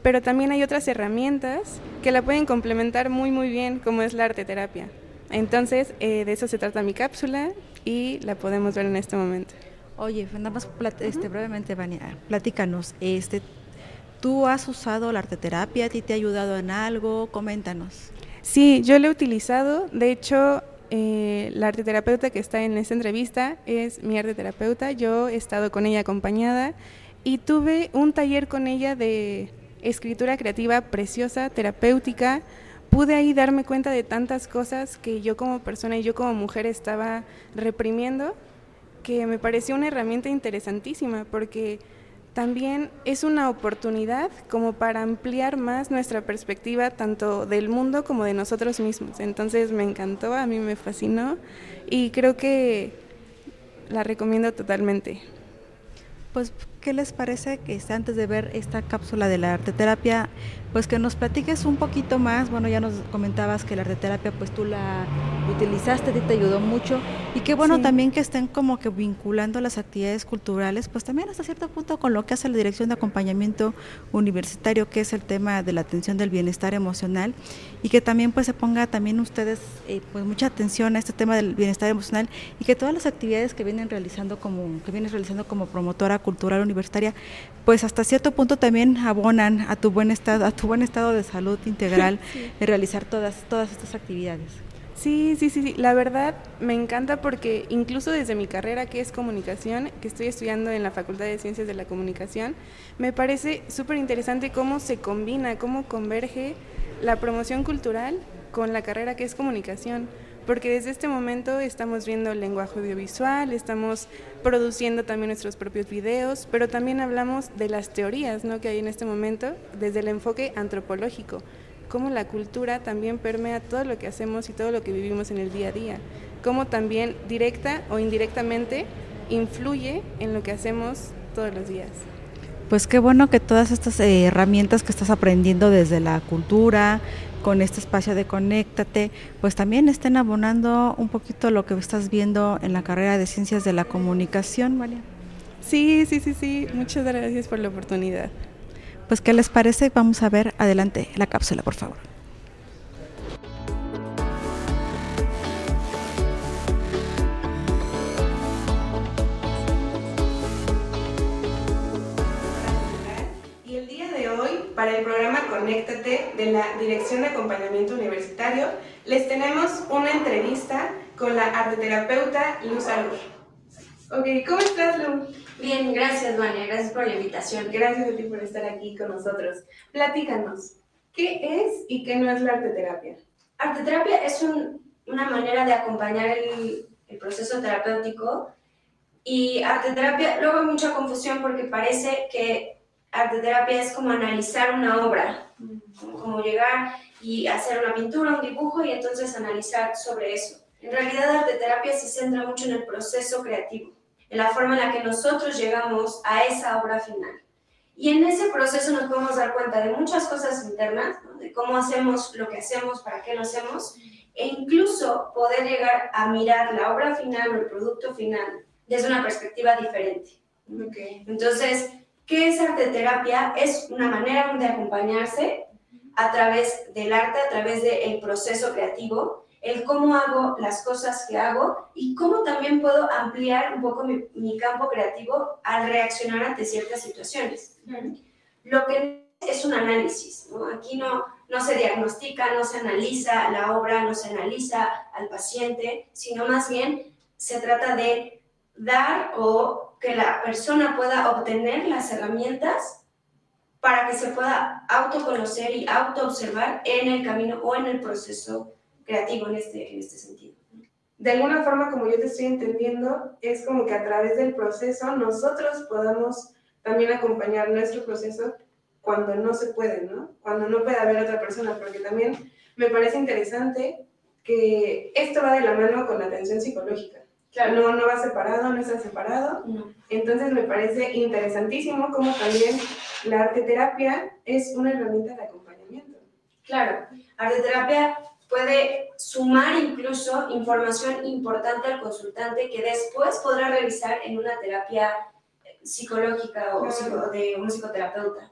pero también hay otras herramientas que la pueden complementar muy muy bien, como es la arte terapia. Entonces, eh, de eso se trata mi cápsula y la podemos ver en este momento. Oye, nada más este, brevemente, Vania, platícanos, este, ¿tú has usado la arteterapia? ¿A ti te ha ayudado en algo? Coméntanos. Sí, yo lo he utilizado. De hecho, eh, la arteterapeuta que está en esta entrevista es mi arteterapeuta. Yo he estado con ella acompañada y tuve un taller con ella de escritura creativa preciosa, terapéutica. Pude ahí darme cuenta de tantas cosas que yo como persona y yo como mujer estaba reprimiendo, que me pareció una herramienta interesantísima porque también es una oportunidad como para ampliar más nuestra perspectiva tanto del mundo como de nosotros mismos. Entonces me encantó, a mí me fascinó y creo que la recomiendo totalmente. Pues, ¿qué les parece que antes de ver esta cápsula de la arteterapia, pues que nos platiques un poquito más? Bueno, ya nos comentabas que la arteterapia, pues tú la utilizaste, a ti te ayudó mucho, y qué bueno también que estén como que vinculando las actividades culturales, pues también hasta cierto punto con lo que hace la Dirección de Acompañamiento Universitario, que es el tema de la atención del bienestar emocional, y que también pues se ponga también ustedes eh, pues mucha atención a este tema del bienestar emocional y que todas las actividades que vienen realizando como que vienes realizando como promotora cultural universitaria, pues hasta cierto punto también abonan a tu buen estado, a tu buen estado de salud integral de realizar todas, todas estas actividades. Sí, sí, sí, sí, la verdad me encanta porque incluso desde mi carrera que es comunicación, que estoy estudiando en la Facultad de Ciencias de la Comunicación, me parece súper interesante cómo se combina, cómo converge la promoción cultural con la carrera que es comunicación porque desde este momento estamos viendo el lenguaje audiovisual, estamos produciendo también nuestros propios videos, pero también hablamos de las teorías ¿no? que hay en este momento desde el enfoque antropológico, cómo la cultura también permea todo lo que hacemos y todo lo que vivimos en el día a día, cómo también directa o indirectamente influye en lo que hacemos todos los días. Pues qué bueno que todas estas herramientas que estás aprendiendo desde la cultura, con este espacio de Conéctate, pues también estén abonando un poquito lo que estás viendo en la carrera de Ciencias de la Comunicación, María. Sí, sí, sí, sí, muchas gracias por la oportunidad. Pues, ¿qué les parece? Vamos a ver adelante la cápsula, por favor. Para el programa Conéctate de la Dirección de Acompañamiento Universitario, les tenemos una entrevista con la arteterapeuta Luz Alur. Ok, ¿cómo estás, Luz? Bien, gracias, Vania. Gracias por la invitación. Gracias a ti por estar aquí con nosotros. Platícanos, ¿qué es y qué no es la arteterapia? Arteterapia es una manera de acompañar el, el proceso terapéutico y arteterapia, luego hay mucha confusión porque parece que arteterapia es como analizar una obra, como llegar y hacer una pintura, un dibujo y entonces analizar sobre eso. En realidad, arteterapia se centra mucho en el proceso creativo, en la forma en la que nosotros llegamos a esa obra final. Y en ese proceso nos podemos dar cuenta de muchas cosas internas, de cómo hacemos lo que hacemos, para qué lo hacemos, e incluso poder llegar a mirar la obra final o el producto final desde una perspectiva diferente. Okay. Entonces, ¿Qué es arte terapia? Es una manera de acompañarse a través del arte, a través del proceso creativo, el cómo hago las cosas que hago y cómo también puedo ampliar un poco mi, campo creativo al reaccionar ante ciertas situaciones. Lo que es un análisis, aquí no, no se diagnostica, no se analiza la obra, no se analiza al paciente, sino más bien se trata de dar o que la persona pueda obtener las herramientas para que se pueda autoconocer y autoobservar en el camino o en el proceso creativo en este, en este sentido. De alguna forma, como yo te estoy entendiendo, es como que a través del proceso nosotros podamos también acompañar nuestro proceso cuando no se puede, ¿no? Cuando no puede haber otra persona, porque también me parece interesante que esto va de la mano con la atención psicológica. Claro. No, no va separado, no está separado. Entonces me parece interesantísimo cómo también la arteterapia es una herramienta de acompañamiento. Claro, arteterapia puede sumar incluso información importante al consultante que después podrá revisar en una terapia psicológica o de un psicoterapeuta.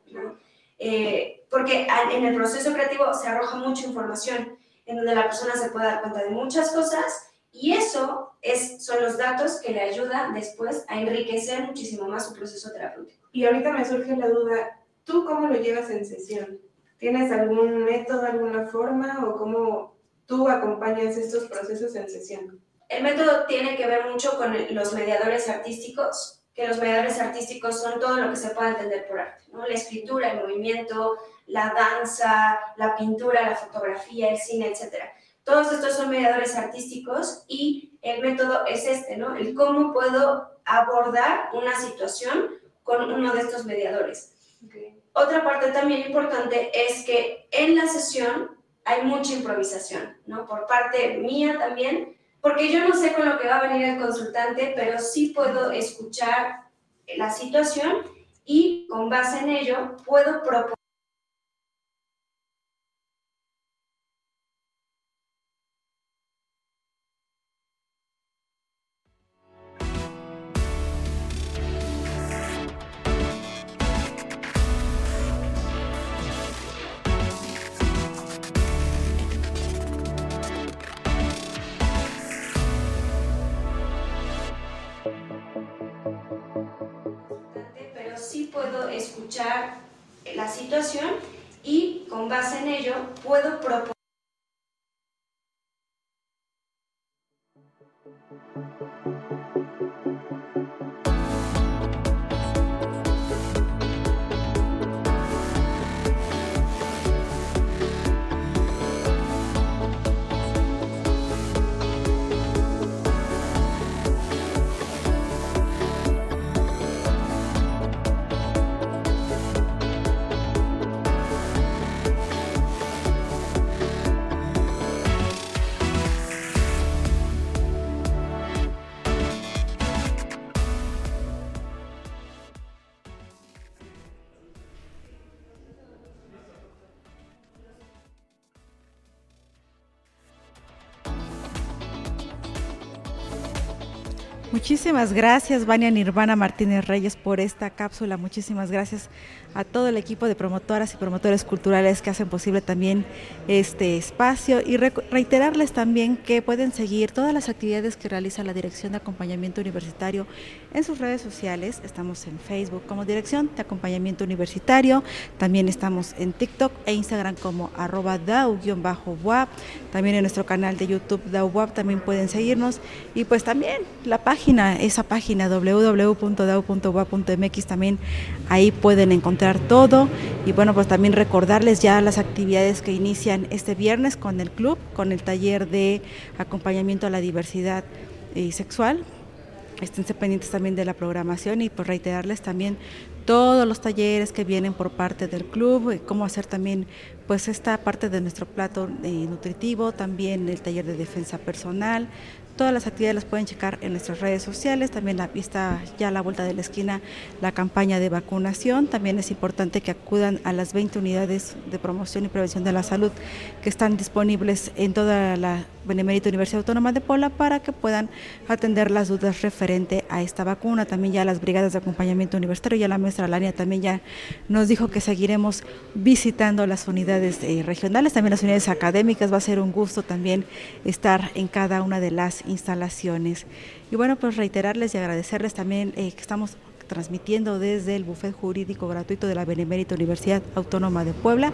Eh, porque en el proceso creativo se arroja mucha información en donde la persona se puede dar cuenta de muchas cosas y eso es, son los datos que le ayudan después a enriquecer muchísimo más su proceso terapéutico. Y ahorita me surge la duda, ¿tú cómo lo llevas en sesión? ¿Tienes algún método, alguna forma o cómo tú acompañas estos procesos en sesión? El método tiene que ver mucho con los mediadores artísticos, que los mediadores artísticos son todo lo que se puede entender por arte, ¿no? La escritura, el movimiento, la danza, la pintura, la fotografía, el cine, etc. Todos estos son mediadores artísticos y el método es este, ¿no? El cómo puedo abordar una situación con uno de estos mediadores. Otra parte también importante es que en la sesión hay mucha improvisación, ¿no? Por parte mía también, porque yo no sé con lo que va a venir el consultante, pero sí puedo escuchar la situación y con base en ello puedo proponer base en ello puedo proponer Muchísimas gracias, Vania Nirvana Martínez Reyes, por esta cápsula. Muchísimas gracias a todo el equipo de promotoras y promotores culturales que hacen posible también este espacio y reiterarles también que pueden seguir todas las actividades que realiza la Dirección de Acompañamiento Universitario en sus redes sociales. Estamos en Facebook como Dirección de Acompañamiento Universitario, también estamos en TikTok e Instagram como arroba DAO-WAP, también en nuestro canal de YouTube DAO-WAP también pueden seguirnos y pues también la página, esa página www.dao.wap.mx también ahí pueden encontrar todo y bueno, pues también recordarles ya las actividades que inician este viernes con el club, con el taller de acompañamiento a la diversidad eh, sexual. Estén pendientes también de la programación y pues reiterarles también todos los talleres que vienen por parte del club, eh, cómo hacer también pues esta parte de nuestro plato eh, nutritivo, también el taller de defensa personal, Todas las actividades las pueden checar en nuestras redes sociales. También está ya a la vuelta de la esquina la campaña de vacunación. También es importante que acudan a las 20 unidades de promoción y prevención de la salud que están disponibles en toda la Benemérita Universidad Autónoma de Puebla para que puedan atender las dudas referente a esta vacuna. También ya las brigadas de acompañamiento universitario, ya la maestra Lania también ya nos dijo que seguiremos visitando las unidades eh, regionales, también las unidades académicas. Va a ser un gusto también estar en cada una de las instalaciones. Y bueno, pues reiterarles y agradecerles también eh, que estamos transmitiendo desde el bufet jurídico gratuito de la Benemérita Universidad Autónoma de Puebla.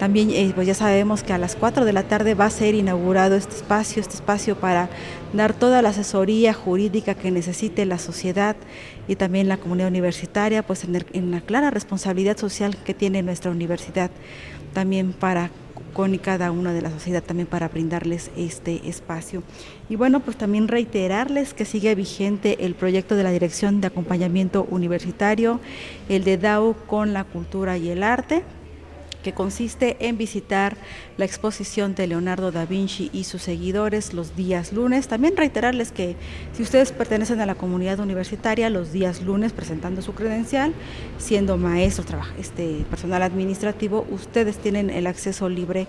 También eh, pues ya sabemos que a las 4 de la tarde va a ser inaugurado este espacio, este espacio para dar toda la asesoría jurídica que necesite la sociedad y también la comunidad universitaria, pues en, en la clara responsabilidad social que tiene nuestra universidad también para con cada una de la sociedad también para brindarles este espacio. Y bueno, pues también reiterarles que sigue vigente el proyecto de la Dirección de Acompañamiento Universitario, el de DAO con la cultura y el arte que consiste en visitar la exposición de Leonardo da Vinci y sus seguidores los días lunes. También reiterarles que si ustedes pertenecen a la comunidad universitaria, los días lunes presentando su credencial, siendo maestro, este personal administrativo, ustedes tienen el acceso libre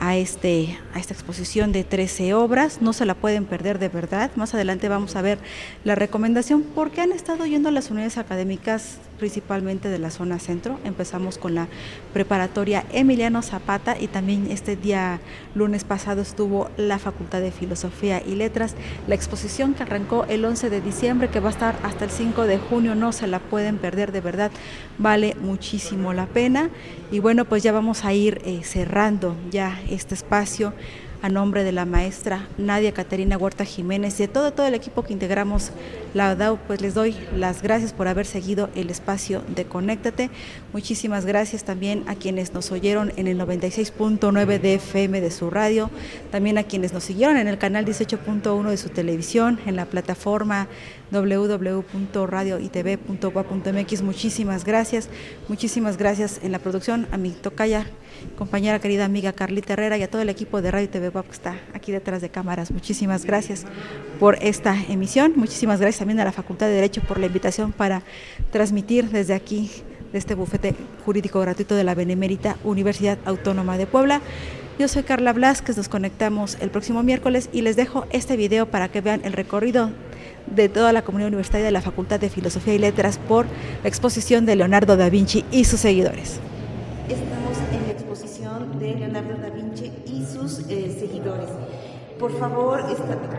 a, este, a esta exposición de 13 obras. No se la pueden perder de verdad. Más adelante vamos a ver la recomendación porque han estado yendo a las unidades académicas principalmente de la zona centro. Empezamos con la preparatoria Emiliano Zapata y también este día lunes pasado estuvo la Facultad de Filosofía y Letras. La exposición que arrancó el 11 de diciembre, que va a estar hasta el 5 de junio, no se la pueden perder de verdad, vale muchísimo la pena. Y bueno, pues ya vamos a ir eh, cerrando ya este espacio a nombre de la maestra Nadia Caterina Huerta Jiménez y de todo, todo el equipo que integramos la DAO, pues les doy las gracias por haber seguido el espacio de Conéctate. Muchísimas gracias también a quienes nos oyeron en el 96.9 de FM de su radio, también a quienes nos siguieron en el canal 18.1 de su televisión, en la plataforma www.radioitv.gua.mx. Muchísimas gracias, muchísimas gracias en la producción a mi tocaya, compañera querida amiga Carlita Herrera y a todo el equipo de Radio TV que está aquí detrás de cámaras. Muchísimas gracias por esta emisión. Muchísimas gracias también a la Facultad de Derecho por la invitación para transmitir desde aquí, de este bufete jurídico gratuito de la Benemérita Universidad Autónoma de Puebla. Yo soy Carla Blasquez, nos conectamos el próximo miércoles y les dejo este video para que vean el recorrido de toda la comunidad universitaria de la Facultad de Filosofía y Letras por la exposición de Leonardo da Vinci y sus seguidores. Estamos en la exposición de Leonardo da Vinci y sus eh, seguidores. Por favor,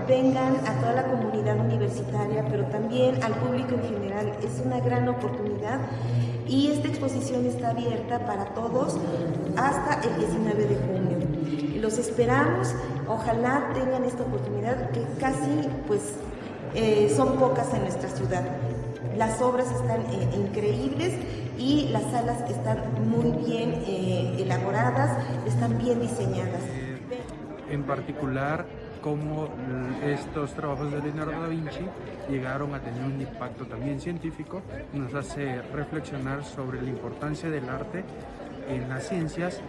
vengan a toda la comunidad universitaria, pero también al público en general. Es una gran oportunidad y esta exposición está abierta para todos hasta el 19 de junio. Los esperamos, ojalá tengan esta oportunidad que casi pues eh, son pocas en nuestra ciudad. Las obras están eh, increíbles y las salas están muy bien eh, elaboradas, están bien diseñadas. En particular, cómo estos trabajos de Leonardo da Vinci llegaron a tener un impacto también científico, nos hace reflexionar sobre la importancia del arte en las ciencias.